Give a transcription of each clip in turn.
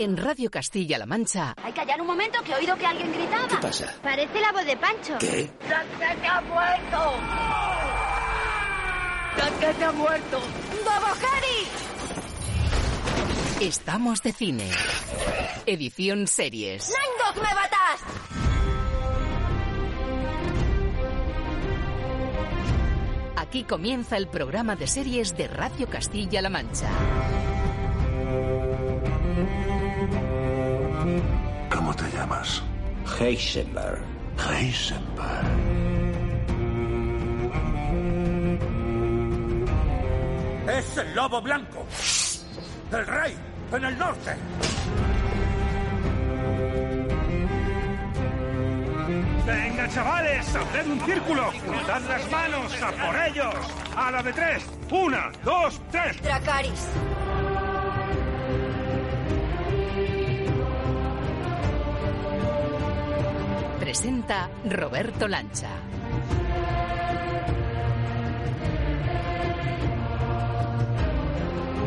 En Radio Castilla-La Mancha. Hay que callar un momento que he oído que alguien gritaba. ¿Qué pasa? Parece la voz de Pancho. ¿Qué? ¡Que ha muerto! ¡Que ha muerto! ¡Bobo Harry! Estamos de cine. Edición series. ¡Nine Dog, me batas! Aquí comienza el programa de series de Radio Castilla-La Mancha. Llamas? Heisenberg. Heisenberg. Es el lobo blanco. El rey en el norte. Venga, chavales, haced un círculo. Dad las manos a por ellos. A la de tres. Una, dos, tres. Dracaris. Presenta Roberto Lancha.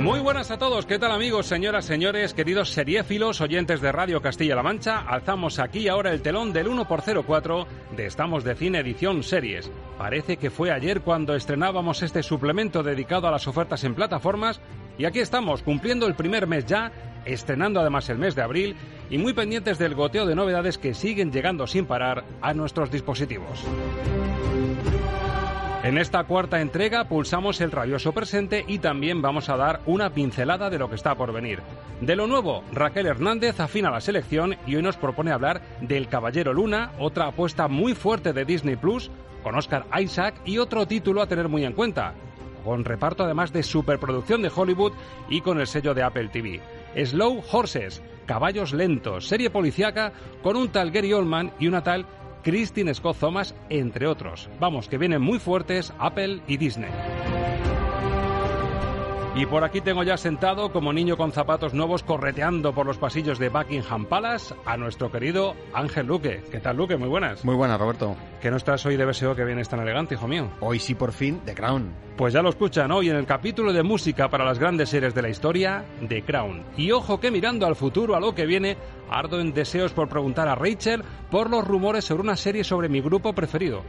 Muy buenas a todos, ¿qué tal amigos, señoras, señores, queridos seriéfilos, oyentes de Radio Castilla-La Mancha? Alzamos aquí ahora el telón del 1x04 de Estamos de Cine Edición Series. Parece que fue ayer cuando estrenábamos este suplemento dedicado a las ofertas en plataformas y aquí estamos, cumpliendo el primer mes ya, estrenando además el mes de abril y muy pendientes del goteo de novedades que siguen llegando sin parar a nuestros dispositivos. En esta cuarta entrega pulsamos el rabioso presente y también vamos a dar una pincelada de lo que está por venir. De lo nuevo, Raquel Hernández afina la selección y hoy nos propone hablar del Caballero Luna, otra apuesta muy fuerte de Disney Plus, con Oscar Isaac y otro título a tener muy en cuenta, con reparto además de superproducción de Hollywood y con el sello de Apple TV. Slow Horses, Caballos Lentos, serie policíaca con un tal Gary Oldman y una tal Christine Scott Thomas, entre otros. Vamos, que vienen muy fuertes Apple y Disney. Y por aquí tengo ya sentado, como niño con zapatos nuevos, correteando por los pasillos de Buckingham Palace, a nuestro querido Ángel Luque. ¿Qué tal, Luque? Muy buenas. Muy buenas, Roberto. ¿Qué nos traes hoy de BSO que vienes tan elegante, hijo mío? Hoy sí, por fin, The Crown. Pues ya lo escuchan hoy en el capítulo de música para las grandes series de la historia, The Crown. Y ojo que mirando al futuro, a lo que viene, ardo en deseos por preguntar a Rachel por los rumores sobre una serie sobre mi grupo preferido.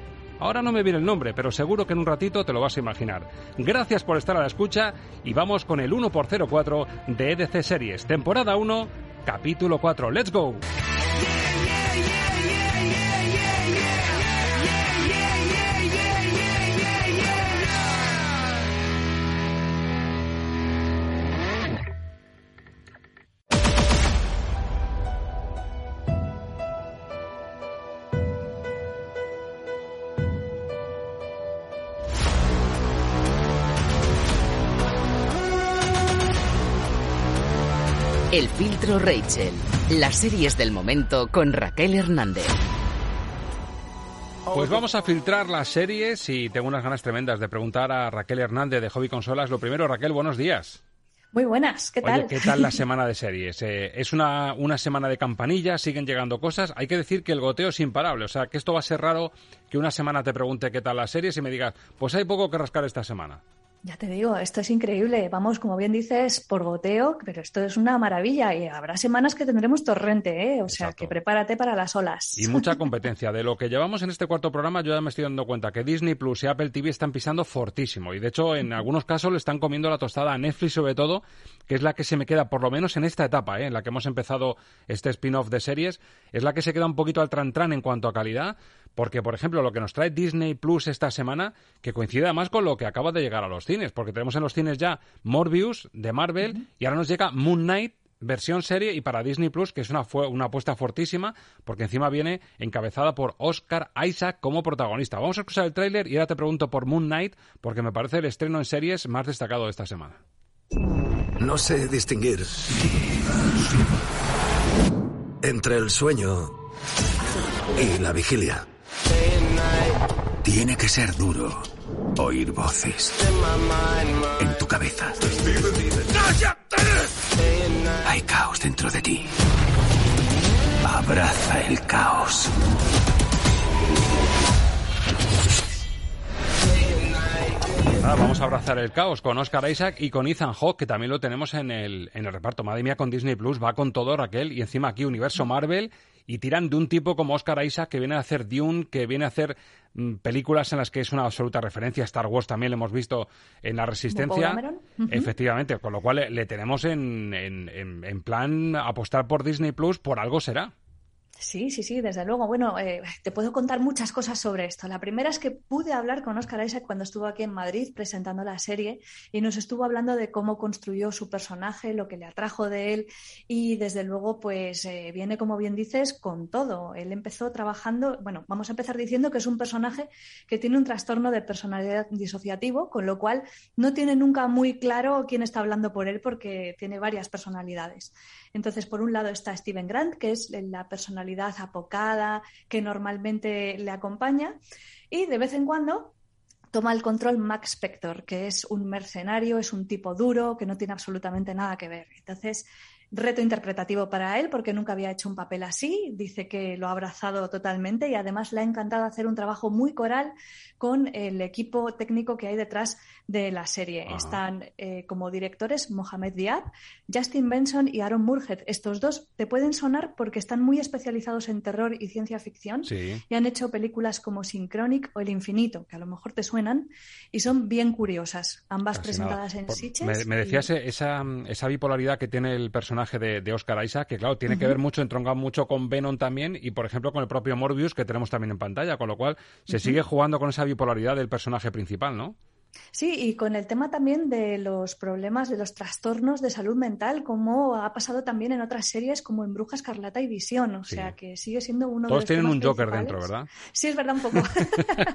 Ahora no me viene el nombre, pero seguro que en un ratito te lo vas a imaginar. Gracias por estar a la escucha y vamos con el 1x04 de EDC Series, temporada 1, capítulo 4. ¡Let's go! Rachel. Las series del momento con Raquel Hernández. Pues vamos a filtrar las series y tengo unas ganas tremendas de preguntar a Raquel Hernández de Hobby Consolas. Lo primero, Raquel, buenos días. Muy buenas, ¿qué tal? Oye, ¿qué tal la semana de series? Eh, es una, una semana de campanilla, siguen llegando cosas. Hay que decir que el goteo es imparable, o sea, que esto va a ser raro que una semana te pregunte qué tal las series y me digas, pues hay poco que rascar esta semana. Ya te digo, esto es increíble. Vamos, como bien dices, por goteo, pero esto es una maravilla y habrá semanas que tendremos torrente, ¿eh? O sea, que prepárate para las olas. Y mucha competencia. De lo que llevamos en este cuarto programa, yo ya me estoy dando cuenta que Disney Plus y Apple TV están pisando fortísimo. Y de hecho, en algunos casos le están comiendo la tostada a Netflix, sobre todo, que es la que se me queda, por lo menos en esta etapa, ¿eh? en la que hemos empezado este spin-off de series, es la que se queda un poquito al tran-tran en cuanto a calidad. Porque, por ejemplo, lo que nos trae Disney Plus esta semana, que coincide además con lo que acaba de llegar a los cines, porque tenemos en los cines ya Morbius de Marvel y ahora nos llega Moon Knight versión serie y para Disney Plus, que es una, fue una apuesta fortísima, porque encima viene encabezada por Oscar Isaac como protagonista. Vamos a escuchar el tráiler y ahora te pregunto por Moon Knight, porque me parece el estreno en series más destacado de esta semana. No sé distinguir entre el sueño y la vigilia. Tiene que ser duro oír voces en tu cabeza. Hay caos dentro de ti. Abraza el caos. nada, vamos a abrazar el caos con Oscar Isaac y con Ethan Hawke, que también lo tenemos en el, en el reparto. Madre mía, con Disney Plus va con todo Raquel y encima aquí universo Marvel y tiran de un tipo como Oscar Isaac que viene a hacer Dune, que viene a hacer mm, películas en las que es una absoluta referencia. Star Wars también lo hemos visto en La Resistencia. Efectivamente, con lo cual le, tenemos en, en, en plan apostar por Disney Plus, por algo será. Sí, sí, sí, desde luego. Bueno, eh, te puedo contar muchas cosas sobre esto. La primera es que pude hablar con Oscar Isaac cuando estuvo aquí en Madrid presentando la serie y nos estuvo hablando de cómo construyó su personaje, lo que le atrajo de él y desde luego pues eh, viene, como bien dices, con todo. Él empezó trabajando, bueno, vamos a empezar diciendo que es un personaje que tiene un trastorno de personalidad disociativo, con lo cual no tiene nunca muy claro quién está hablando por él porque tiene varias personalidades. Entonces, por un lado está Steven Grant, que es la personalidad apocada que normalmente le acompaña, y de vez en cuando toma el control Max Spector, que es un mercenario, es un tipo duro, que no tiene absolutamente nada que ver. Entonces, reto interpretativo para él porque nunca había hecho un papel así. Dice que lo ha abrazado totalmente y además le ha encantado hacer un trabajo muy coral con el equipo técnico que hay detrás de la serie. Están eh, como directores Mohamed Diab, Justin Benson y Aaron Murhead. Estos dos te pueden sonar porque están muy especializados en terror y ciencia ficción y han hecho películas como Synchronic o El Infinito, que a lo mejor te suenan y son bien curiosas, ambas presentadas en Sitges. Me, decías esa, esa bipolaridad que tiene el personaje de, Oscar Isaac, que claro, tiene que ver mucho, entronca mucho con Venom también y, por ejemplo, con el propio Morbius que tenemos también en pantalla, con lo cual se sigue jugando con esa bipolaridad del personaje principal, ¿no? Sí, y con el tema también de los problemas, de los trastornos de salud mental, como ha pasado también en otras series como en Bruja Escarlata y Visión. O sea, que sigue siendo uno de los tienen un Joker dentro, ¿verdad? Sí, es verdad, un poco.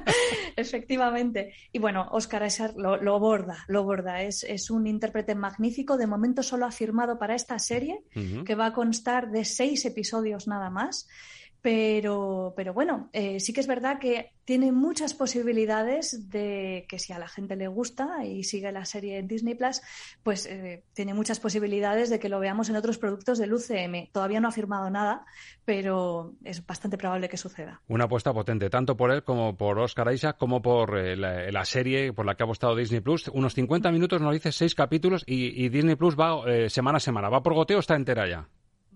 Efectivamente. Y bueno, Oscar Isaac lo, lo borda, lo borda. Es, es, un intérprete magnífico. De momento solo ha firmado para esta serie, que va a constar de seis episodios nada más. Pero, pero bueno, eh, sí que es verdad que tiene muchas posibilidades de que si a la gente le gusta y sigue la serie en Disney Plus, pues eh, tiene muchas posibilidades de que lo veamos en otros productos del UCM. Todavía no ha firmado nada, pero es bastante probable que suceda. Una apuesta potente, tanto por él como por Oscar Isaac, como por eh, la, serie por la que ha apostado Disney Plus. Unos 50 minutos, nos dice seis capítulos y, y Disney Plus va semana a semana. ¿Va por goteo o está entera ya?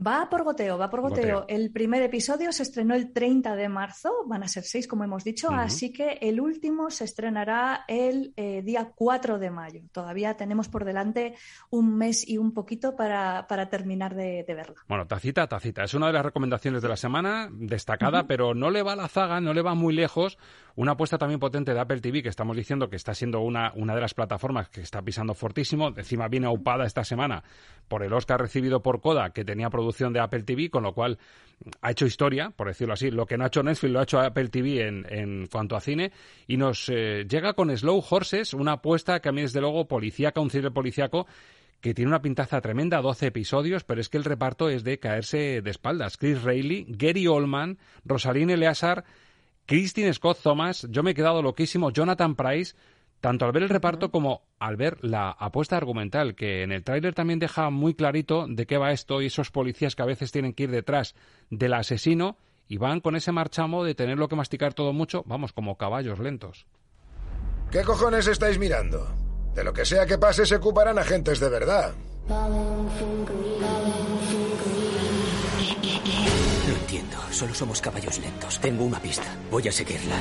Va por goteo, va por goteo. El primer episodio se estrenó el 30 de marzo, van a ser seis, como hemos dicho, así que el último se estrenará el eh, día 4 de mayo. Todavía tenemos por delante un mes y un poquito para, terminar de, verla. Bueno, tacita, tacita. Es una de las recomendaciones de la semana, destacada, pero no le va a la zaga, no le va muy lejos. Una apuesta también potente de Apple TV, que estamos diciendo que está siendo una, una de las plataformas que está pisando fortísimo. Encima viene aupada esta semana por el Oscar recibido por Coda, que tenía producción de Apple TV, con lo cual ha hecho historia, por decirlo así. Lo que no ha hecho Netflix lo ha hecho Apple TV en, en cuanto a cine. Y nos eh, llega con Slow Horses, una apuesta que a mí, desde luego, policíaca, un cine policíaco que tiene una pintaza tremenda, 12 episodios, pero es que el reparto es de caerse de espaldas. Chris Reilly, Gary Oldman, Rosaline Eleazar, Christine Scott Thomas, yo me he quedado loquísimo, Jonathan Price, tanto al ver el reparto como al ver la apuesta argumental, que en el tráiler también deja muy clarito de qué va esto y esos policías que a veces tienen que ir detrás del asesino y van con ese marchamo de tenerlo que masticar todo mucho, vamos, como caballos lentos. ¿Qué cojones estáis mirando? De lo que sea que pase se ocuparán agentes de verdad. No entiendo, solo somos caballos lentos. Tengo una pista, voy a seguirla.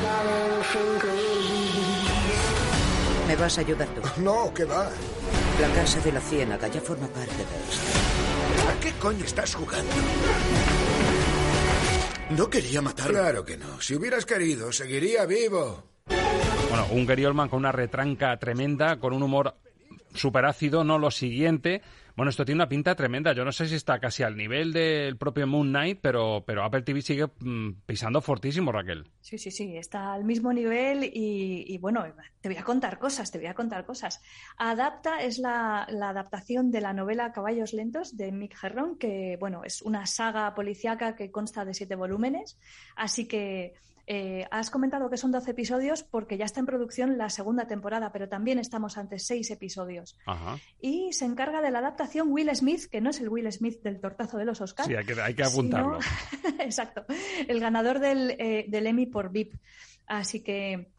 ¿Me vas a ayudar tú? No, ¿qué va? La casa de la ciénaga ya forma parte de esto. ¿A qué coño estás jugando? No quería matarlo. Claro que no. Si hubieras querido, seguiría vivo. Bueno, un Gary Oldman con una retranca tremenda, con un humor ácido, no lo siguiente. Bueno, esto tiene una pinta tremenda. Yo no sé si está casi al nivel del propio Moon Knight, pero, pero Apple TV sigue mm, pisando fortísimo, Raquel. Sí, sí, sí, está al mismo nivel y, bueno, te voy a contar cosas, te voy a contar cosas. Adapta es la, la adaptación de la novela Caballos Lentos de Mick Herron, que bueno, es una saga policíaca que consta de siete volúmenes, así que eh, has comentado que son 12 episodios porque ya está en producción la segunda temporada, pero también estamos ante seis episodios. Y se encarga de la adaptación Will Smith, que no es el Will Smith del tortazo de los Oscars. Sí, hay que, apuntarlo. Exacto. El ganador del, eh, del Emmy por VIP. Así que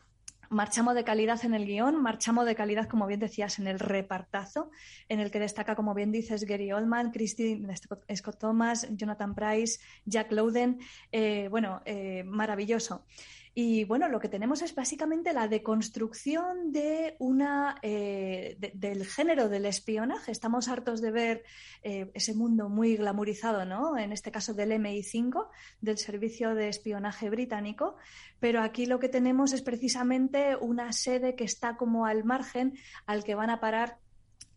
marchamos de calidad en el guion, marchamos de calidad, como bien decías, en el repartazo, en el que destaca, como bien dices, Gary Oldman, Christine Scott Thomas, Jonathan Price, Jack Lowden. Eh, bueno, eh, maravilloso. Y bueno, lo que tenemos es básicamente la deconstrucción de una, eh, del género del espionaje. Estamos hartos de ver eh, ese mundo muy glamorizado, ¿no? En este caso del MI5, del Servicio de Espionaje Británico. Pero aquí lo que tenemos es precisamente una sede que está como al margen al que van a parar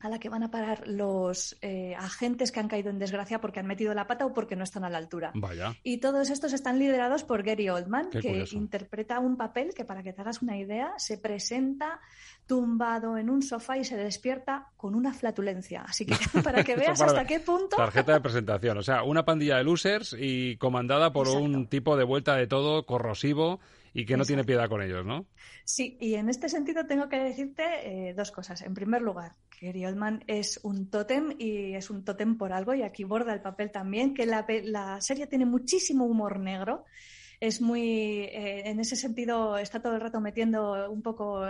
a la que van a parar los eh, agentes que han caído en desgracia porque han metido la pata o porque no están a la altura. Vaya. Y todos estos están liderados por Gary Oldman, que interpreta un papel que, para que te hagas una idea, se presenta tumbado en un sofá y se despierta con una flatulencia. Así que para que veas hasta qué punto. Tarjeta de presentación. O sea, una pandilla de losers y comandada por un tipo de vuelta de todo corrosivo y que no tiene piedad con ellos, ¿no? Sí, y en este sentido tengo que decirte eh, dos cosas. En primer lugar, Gary Oldman es un tótem y es un tótem por algo, y aquí borda el papel también, que la, la serie tiene muchísimo humor negro es muy, eh, en ese sentido, está todo el rato metiendo un poco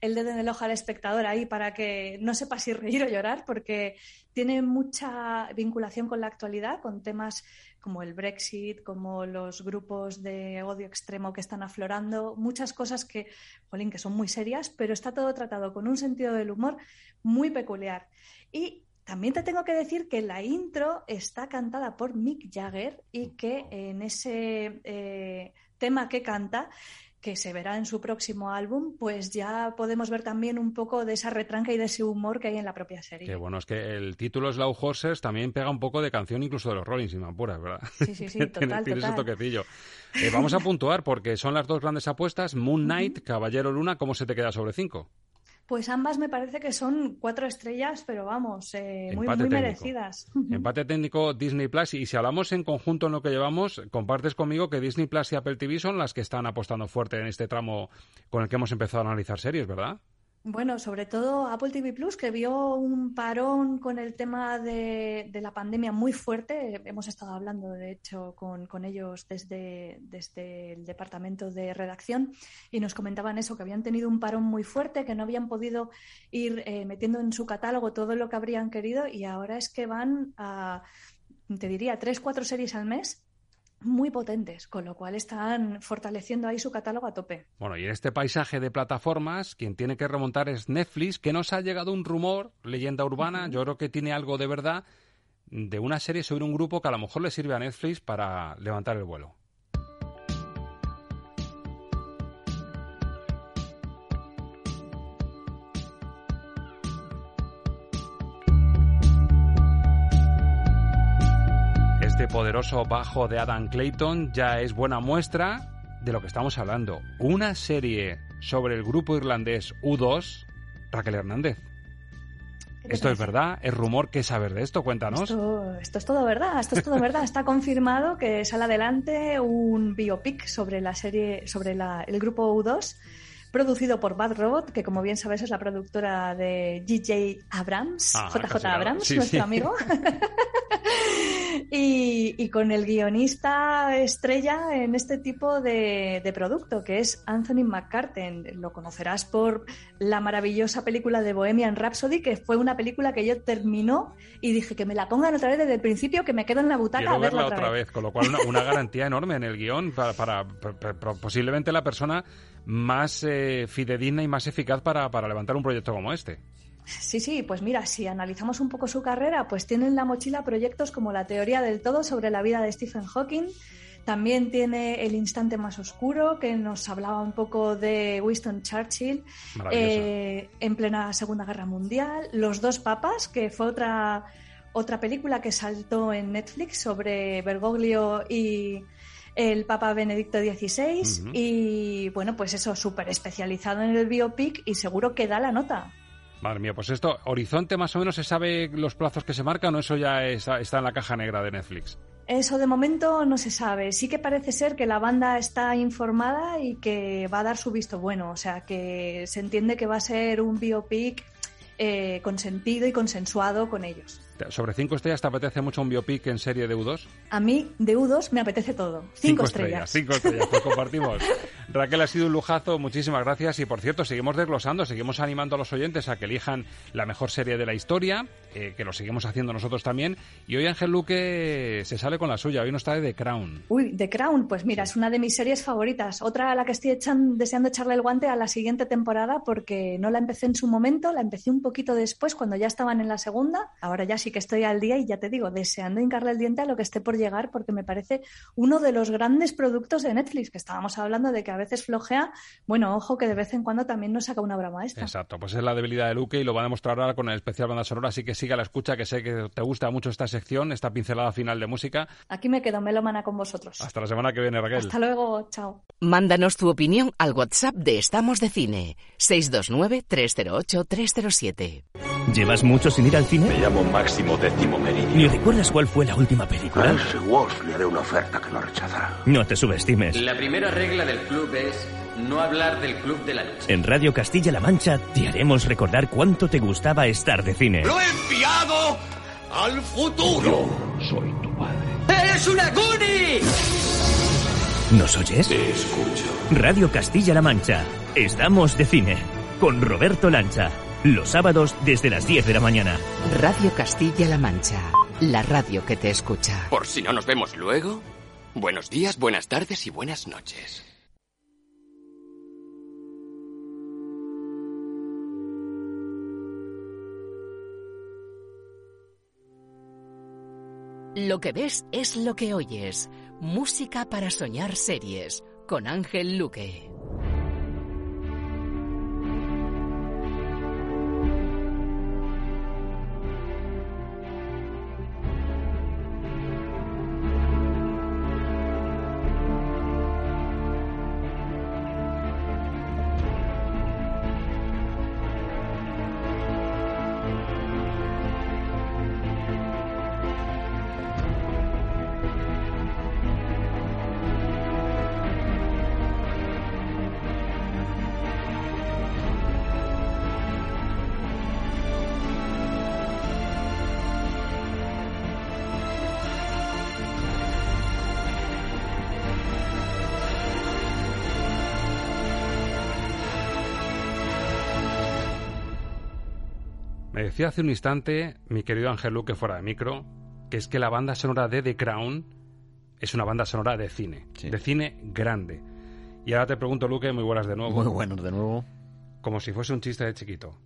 el dedo en el ojo al espectador ahí para que no sepa si reír o llorar, porque tiene mucha vinculación con la actualidad, con temas como el Brexit, como los grupos de odio extremo que están aflorando, muchas cosas que, jolín, que son muy serias, pero está todo tratado con un sentido del humor muy peculiar. Y también te tengo que decir que la intro está cantada por Mick Jagger y que en ese eh, tema que canta, que se verá en su próximo álbum, pues ya podemos ver también un poco de esa retranca y de ese humor que hay en la propia serie. Qué bueno, es que el título Slow Horses también pega un poco de canción incluso de los Rolling, si me apuras, ¿verdad? Sí, sí, sí, total, tiene, ese toquecillo. Eh, vamos a puntuar porque son las dos grandes apuestas. Moon Knight, Caballero Luna, ¿cómo se te queda sobre cinco? Pues ambas me parece que son cuatro estrellas, pero vamos, eh, muy, muy merecidas. Empate técnico Disney Plus. Y si hablamos en conjunto en lo que llevamos, compartes conmigo que Disney Plus y Apple TV son las que están apostando fuerte en este tramo con el que hemos empezado a analizar series, ¿verdad? Bueno, sobre todo Apple TV Plus, que vio un parón con el tema de, la pandemia muy fuerte. Hemos estado hablando, de hecho, con, ellos desde, desde, el departamento de redacción y nos comentaban eso, que habían tenido un parón muy fuerte, que no habían podido ir eh, metiendo en su catálogo todo lo que habrían querido y ahora es que van a, te diría, tres, cuatro series al mes muy potentes, con lo cual están fortaleciendo ahí su catálogo a tope. Bueno, y en este paisaje de plataformas, quien tiene que remontar es Netflix, que nos ha llegado un rumor, leyenda urbana, yo creo que tiene algo de verdad, de una serie sobre un grupo que a lo mejor le sirve a Netflix para levantar el vuelo. Poderoso bajo de Adam Clayton ya es buena muestra de lo que estamos hablando. Una serie sobre el grupo irlandés U2, Raquel Hernández. ¿Esto es verdad? ¿Es rumor? ¿Qué saber de esto? Cuéntanos. Esto, es todo verdad, esto es todo verdad. Está confirmado que sale adelante un biopic sobre la serie, sobre el grupo U2, producido por Bad Robot, que como bien sabes es la productora de DJ Abrams, JJ ah, Abrams, nuestro amigo. y, con el guionista estrella en este tipo de, producto, que es Anthony McCarten. Lo conocerás por la maravillosa película de Bohemian Rhapsody, que fue una película que yo terminó y dije que me la pongan otra vez desde el principio, que me quedo en la butaca a verla, otra, vez. Con lo cual, una, garantía enorme en el guion para, posiblemente la persona más eh, fidedigna y más eficaz para levantar un proyecto como este. Sí, sí, pues mira, si analizamos un poco su carrera, pues tiene en la mochila proyectos como la teoría del todo sobre la vida de Stephen Hawking. También tiene El instante más oscuro, que nos hablaba un poco de Winston Churchill eh, en plena Segunda Guerra Mundial. Los dos papas, que fue otra, otra película que saltó en Netflix sobre Bergoglio y el Papa Benedicto XVI. Y bueno, pues eso, súper especializado en el biopic y seguro que da la nota. Madre mía, pues esto, Horizonte más o menos se sabe los plazos que se marcan o eso ya está en la caja negra de Netflix. Eso de momento no se sabe. Sí que parece ser que la banda está informada y que va a dar su visto bueno. O sea, que se entiende que va a ser un biopic eh, consentido y consensuado con ellos. Sobre cinco estrellas, ¿te apetece mucho un biopic en serie de U2? A mí, de U2, me apetece todo. Cinco, estrellas. Cinco estrellas, pues compartimos. Raquel, ha sido un lujazo, muchísimas gracias. Y por cierto, seguimos desglosando, seguimos animando a los oyentes a que elijan la mejor serie de la historia, eh, que lo seguimos haciendo nosotros también. Y hoy Ángel Luque se sale con la suya, hoy nos trae The Crown. Uy, The Crown, pues mira, es una de mis series favoritas. Otra a la que estoy echan, deseando echarle el guante a la siguiente temporada porque no la empecé en su momento, la empecé un poquito después, cuando ya estaban en la segunda. Ahora ya sí que estoy al día y ya te digo, deseando hincarle el diente a lo que esté por llegar, porque me parece uno de los grandes productos de Netflix, que estábamos hablando de que a veces flojea. Bueno, ojo que de vez en cuando también nos saca una broma esta. Exacto, pues es la debilidad de Luque y lo va a demostrar ahora con el especial banda sonora, así que siga la escucha, que sé que te gusta mucho esta sección, esta pincelada final de música. Aquí me quedo melómana con vosotros. Hasta la semana que viene, Raquel. Hasta luego, chao. Mándanos tu opinión al WhatsApp de Estamos de Cine, 629 308 307. ¿Llevas mucho sin ir al cine? Me llamo Máximo Décimo Meridio. ¿Ni recuerdas cuál fue la última película? A ese Walsh le haré una oferta que no rechazará. No te subestimes. La primera regla del club es no hablar del club de la leche. En Radio Castilla-La Mancha te haremos recordar cuánto te gustaba estar de cine. ¡Lo he enviado al futuro! Yo soy tu padre. ¡Eres una Goonie! ¿Nos oyes? Te escucho. Radio Castilla-La Mancha. Estamos de cine. Con Roberto Lancha. Los sábados desde las 10 de la mañana. Radio Castilla-La Mancha. La radio que te escucha. Por si no nos vemos luego, buenos días, buenas tardes y buenas noches. Lo que ves es lo que oyes. Música para soñar series. Con Ángel Luque. Me decía hace un instante mi querido Ángel Luque fuera de micro que es que la banda sonora de The Crown es una banda sonora de cine, Sí. de cine grande. Y ahora te pregunto, Luque, muy buenas de nuevo. Muy buenos de nuevo. Como si fuese un chiste de chiquito.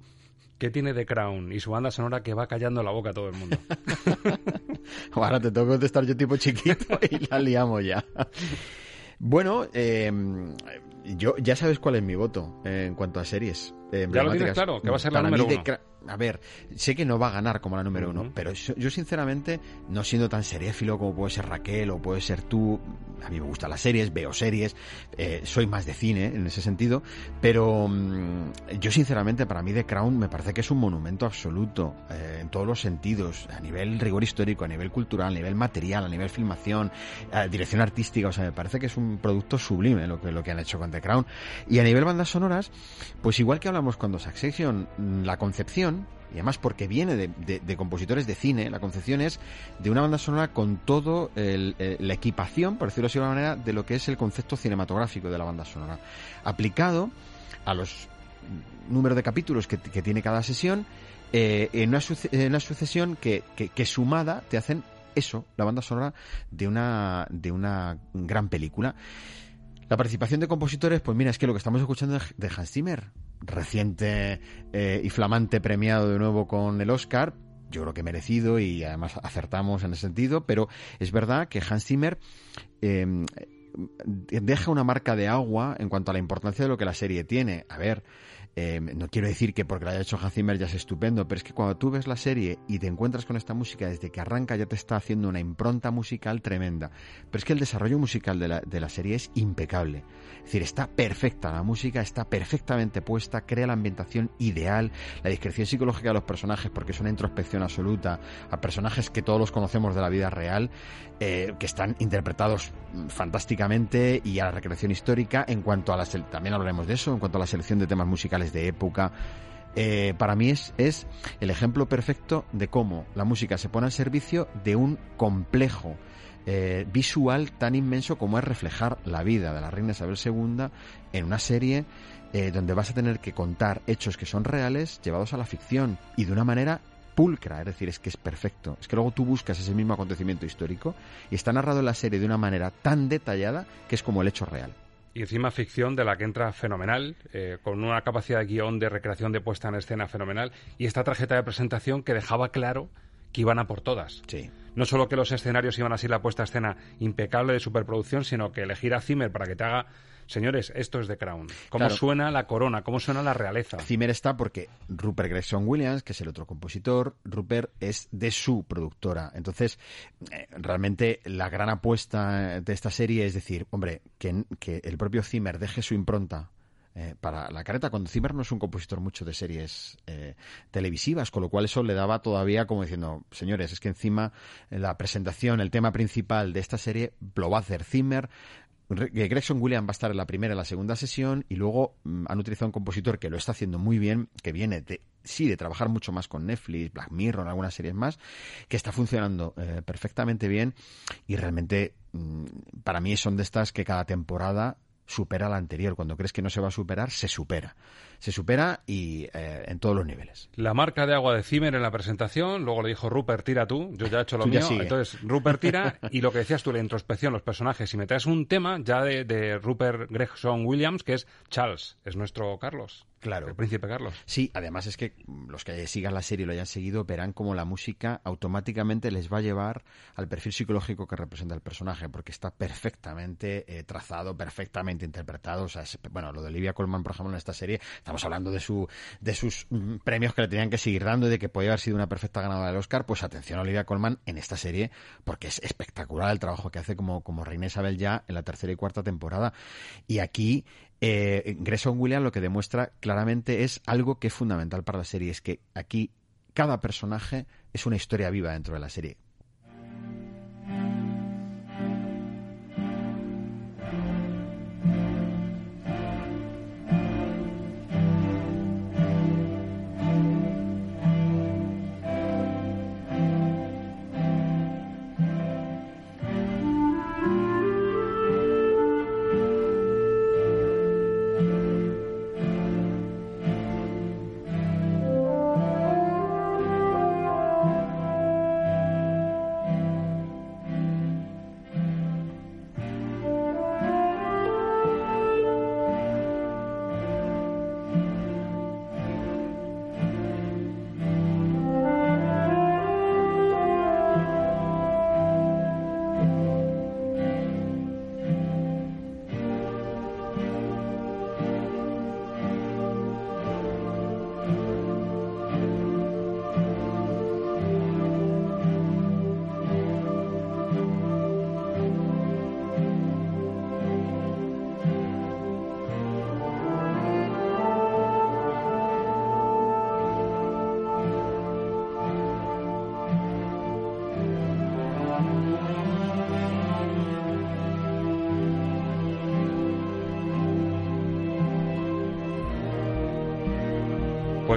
¿Qué tiene The Crown y su banda sonora que va callando la boca a todo el mundo? Ahora te tengo que contestar yo tipo chiquito y la liamos ya. Bueno, eh, yo ya sabes cuál es mi voto eh, en cuanto a series. eh, Ya lo tienes claro, que va a ser la número uno. A ver, sé que no va a ganar como la número uno, pero yo, yo sinceramente, no siendo tan seréfilo como puede ser Raquel o puede ser tú, a mí me gustan las series, veo series, eh, soy más de cine en ese sentido, pero mm, yo sinceramente para mí The Crown me parece que es un monumento absoluto eh, en todos los sentidos, a nivel rigor histórico, a nivel cultural, a nivel material, a nivel filmación, dirección artística, o sea, me parece que es un producto sublime lo que, lo que han hecho con The Crown. Y a nivel bandas sonoras, pues igual que hablamos cuando Succession, mm, la concepción, y además porque viene de, compositores de cine, la concepción es de una banda sonora con todo el- eh, la equipación, por decirlo así de alguna manera, de lo que es el concepto cinematográfico de la banda sonora, aplicado a los números de capítulos que, tiene cada sesión, eh, en, una en una sucesión que, que- que sumada te hacen eso, la banda sonora de una, de una gran película. La participación de compositores, pues mira, es que lo que estamos escuchando es de Hans Zimmer, reciente eh, y flamante premiado de nuevo con el Oscar, yo creo que merecido y además acertamos en ese sentido, pero es verdad que Hans Zimmer eh, deja una marca de agua en cuanto a la importancia de lo que la serie tiene. A ver, eh, no quiero decir que porque la haya hecho Hans Zimmer ya es estupendo, pero es que cuando tú ves la serie y te encuentras con esta música desde que arranca ya te está haciendo una impronta musical tremenda. Pero es que el desarrollo musical de la, de la serie es impecable. Es decir, está perfecta la música, está perfectamente puesta, crea la ambientación ideal, la discreción psicológica de los personajes, porque es una introspección absoluta a personajes que todos los conocemos de la vida real, eh, que están interpretados fantásticamente y a la recreación histórica en cuanto a la también hablaremos de eso en cuanto a la selección de temas musicales de época eh, para mí es, es el ejemplo perfecto de cómo la música se pone al servicio de un complejo eh, visual tan inmenso como es reflejar la vida de la reina Isabel II en una serie eh, donde vas a tener que contar hechos que son reales llevados a la ficción y de una manera pulcra, es decir, es que es perfecto. Es que luego tú buscas ese mismo acontecimiento histórico y está narrado en la serie de una manera tan detallada que es como el hecho real. Y encima ficción de la que entra fenomenal, eh, con una capacidad de guion, de recreación, de puesta en escena fenomenal, y esta tarjeta de presentación que dejaba claro que iban a por todas. Sí. No solo que los escenarios iban a ser la puesta a escena impecable de superproducción, sino que elegir a Zimmer para que te haga Señores, esto es The Crown. ¿Cómo suena la corona? ¿Cómo suena la realeza? Zimmer está porque Rupert Gregson Williams, que es el otro compositor, Rupert es de su productora. Entonces, eh, realmente la gran apuesta de esta serie es decir, hombre, que, que el propio Zimmer deje su impronta eh, para la careta, cuando Zimmer no es un compositor mucho de series eh, televisivas, con lo cual eso le daba todavía como diciendo, señores, es que encima la presentación, el tema principal de esta serie lo va a hacer Zimmer, Gregson Williams va a estar en la primera y la segunda sesión y luego mm, han utilizado un compositor que lo está haciendo muy bien, que viene de, sí, de trabajar mucho más con Netflix, Black Mirror, algunas series más, que está funcionando eh, perfectamente bien y realmente mm, para mí son de estas que cada temporada supera la anterior. Cuando crees que no se va a superar, se supera se supera y eh, en todos los niveles. La marca de agua de Zimmer en la presentación, luego le dijo Rupert, tira tú, yo ya he hecho lo mío, entonces Rupert tira y lo que decías tú, la introspección, los personajes, si me traes un tema ya de, de Rupert Gregson Williams, que es Charles, es nuestro Carlos. Claro. El príncipe Carlos. Sí, además es que los que sigan la serie y lo hayan seguido verán como la música automáticamente les va a llevar al perfil psicológico que representa el personaje, porque está perfectamente eh, trazado, perfectamente interpretado. O sea, bueno, lo de Olivia Colman, por ejemplo, en esta serie, estamos hablando de, su, de sus mm, premios que le tenían que seguir dando y de que podía haber sido una perfecta ganadora del Oscar. Pues atención a Olivia Colman en esta serie, porque es espectacular el trabajo que hace como, como Reina Isabel ya en la tercera y cuarta temporada. Y aquí eh, Grayson Williams lo que demuestra claramente es algo que es fundamental para la serie, es que aquí cada personaje es una historia viva dentro de la serie.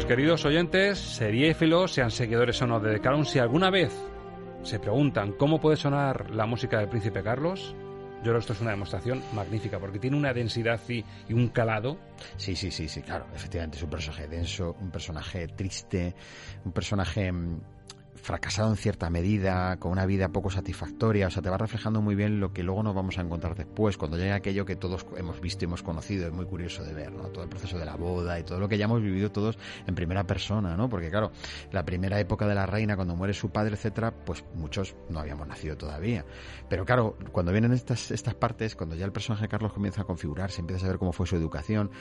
Pues queridos oyentes, seriéfilos, sean seguidores o no de Crown, si alguna vez se preguntan cómo puede sonar la música del Príncipe Carlos, yo creo que esto es una demostración magnífica, porque tiene una densidad y, y, un calado. Sí, sí, sí, sí, claro, efectivamente es un personaje denso, un personaje triste, un personaje mm, fracasado en cierta medida, con una vida poco satisfactoria, o sea, te va reflejando muy bien lo que luego nos vamos a encontrar después, cuando llegue aquello que todos hemos visto y hemos conocido, es muy curioso de ver, ¿no? Todo el proceso de la boda y todo lo que ya hemos vivido todos en primera persona, ¿no? Porque claro, la primera época de la reina, cuando muere su padre, etcétera, pues muchos no habíamos nacido todavía. Pero claro, cuando vienen estas, estas partes, cuando ya el personaje de Carlos comienza a configurarse, empieza a ver cómo fue su educación,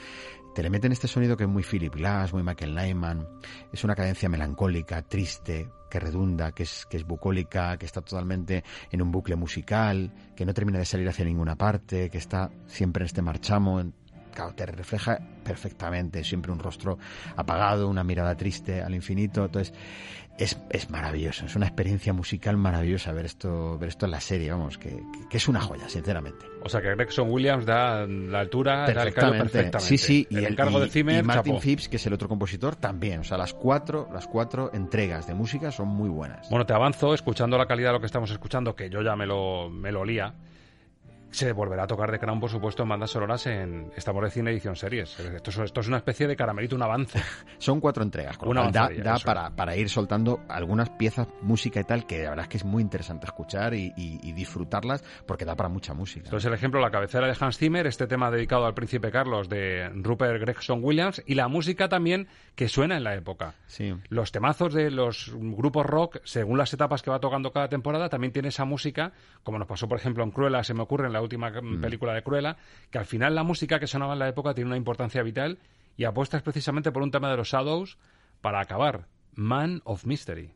te le meten este sonido que es muy Philip Glass, muy Michael Nyman, es una cadencia melancólica, triste, que redunda, que es, que es bucólica, que está totalmente en un bucle musical, que no termina de salir hacia ninguna parte, que está siempre en este marchamo claro, te refleja perfectamente, siempre un rostro apagado, una mirada triste al infinito, entonces es, es maravilloso, es una experiencia musical maravillosa ver esto, ver esto en la serie, vamos, que, que es una joya, sinceramente. O sea que Gregson Williams da la altura, da el perfectamente. Sí, sí, el y encargo de Zimmer, y Martin chapó. Phipps, que es el otro compositor, también. O sea, las cuatro, las cuatro entregas de música son muy buenas. Bueno, te avanzo, escuchando la calidad de lo que estamos escuchando, que yo ya me lo, me lo olía. Se volverá a tocar de Crown, por supuesto, en bandas sonoras en Estamos de Cine Edición Series. Esto es, esto es una especie de caramelito, un avance. Son cuatro entregas, con Una da, da para, para ir soltando algunas piezas, música y tal, que la verdad es que es muy interesante escuchar y, y- y disfrutarlas porque da para mucha música. Entonces, el ejemplo, la cabecera de Hans Zimmer, este tema dedicado al príncipe Carlos de Rupert Gregson Williams y la música también que suena en la época. Sí. Los temazos de los grupos rock, según las etapas que va tocando cada temporada, también tiene esa música, como nos pasó, por ejemplo, en Cruella, se me ocurre en la última mm, película de Cruella, que al final la música que sonaba en la época tiene una importancia vital y apuestas precisamente por un tema de los Shadows para acabar. Man of Mystery.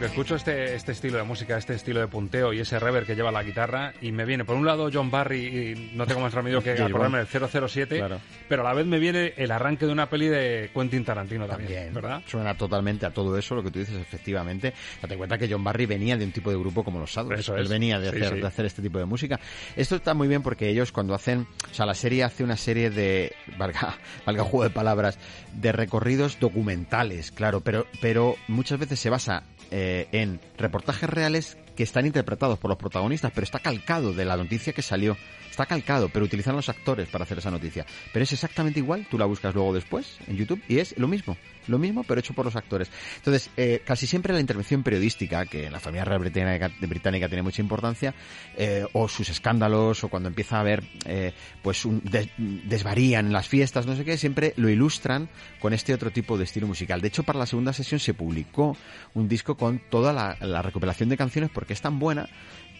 Escucho este, este estilo de música, este estilo de punteo y ese reverb que lleva la guitarra y me viene, por un lado, John Barry y no tengo más remedio que acordarme del 007, Claro. pero a la vez me viene el arranque de una peli de Quentin Tarantino también, También, ¿verdad? Suena totalmente a todo eso, lo que tú dices, efectivamente. Date cuenta que John Barry venía de un tipo de grupo como los Shadows. Eso Él es. venía de Sí, hacer, sí. de hacer este tipo de música. Esto está muy bien porque ellos cuando hacen, o sea, la serie hace una serie de, valga, valga juego de palabras, de recorridos documentales, claro, pero, pero muchas veces se basa eh, en reportajes reales que están interpretados por los protagonistas, pero está calcado de la noticia que salió. Está calcado, pero utilizan los actores para hacer esa noticia. Pero es exactamente igual, tú la buscas luego después en YouTube y es lo mismo. Lo mismo, pero hecho por los actores. Entonces, eh, casi siempre la intervención periodística, que en la familia real británica, británica tiene mucha importancia, eh, o sus escándalos, o cuando empieza a haber, eh, pues, un des- desvarían las fiestas, no sé qué, siempre lo ilustran con este otro tipo de estilo musical. De hecho, para la segunda sesión se publicó un disco con toda la, la recopilación de canciones porque es tan buena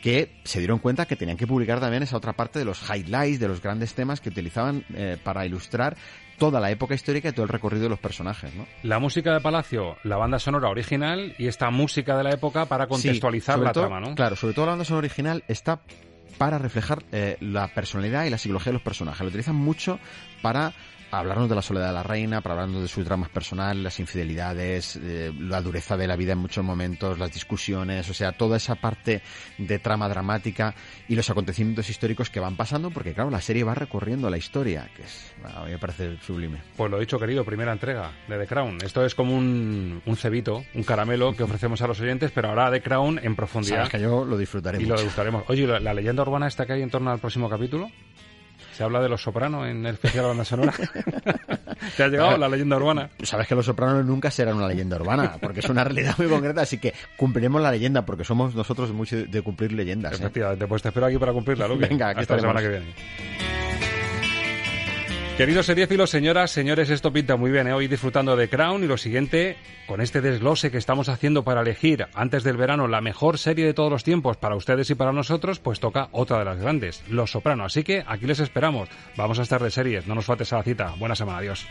que se dieron cuenta que tenían que publicar también esa otra parte de los highlights, de los grandes temas que utilizaban eh, para ilustrar toda la época histórica y todo el recorrido de los personajes, ¿no? La música de Palacio, la banda sonora original y esta música de la época para contextualizar Sí, la todo- trama, ¿no? Claro, sobre todo la banda sonora original está para reflejar eh, la personalidad y la psicología de los personajes. Lo utilizan mucho para hablarnos de la soledad de la reina, para hablarnos de sus dramas personales, las infidelidades, eh, la dureza de la vida en muchos momentos, las discusiones, o sea, toda esa parte de trama dramática y los acontecimientos históricos que van pasando, porque claro, la serie va recorriendo la historia, que es, a mí me parece sublime. Pues lo dicho, querido, primera entrega de The Crown. Esto es como un, un cebito, un caramelo que ofrecemos a los oyentes, pero ahora The Crown en profundidad. Sabes que yo lo disfrutaré Y lo mucho. degustaremos. Oye, ¿la, la leyenda urbana esta que hay en torno al próximo capítulo? ¿Se habla de los soprano en el especial de banda sonora? ¿Te ha llegado la leyenda urbana? Sabes que los sopranos nunca serán una leyenda urbana, porque es una realidad muy concreta, así que cumpliremos la leyenda, porque somos nosotros mucho de cumplir leyendas. ¿eh? Efectivamente, pues te espero aquí para cumplirla, Luque. Venga, aquí Hasta la semana que viene. Queridos seriéfilos, señoras, señores, esto pinta muy bien. ¿eh? Hoy disfrutando de Crown y lo siguiente, con este desglose que estamos haciendo para elegir antes del verano la mejor serie de todos los tiempos para ustedes y para nosotros, pues toca otra de las grandes, Los Soprano. Así que aquí les esperamos. Vamos a estar de series, no nos faltes a la cita. Buena semana, adiós.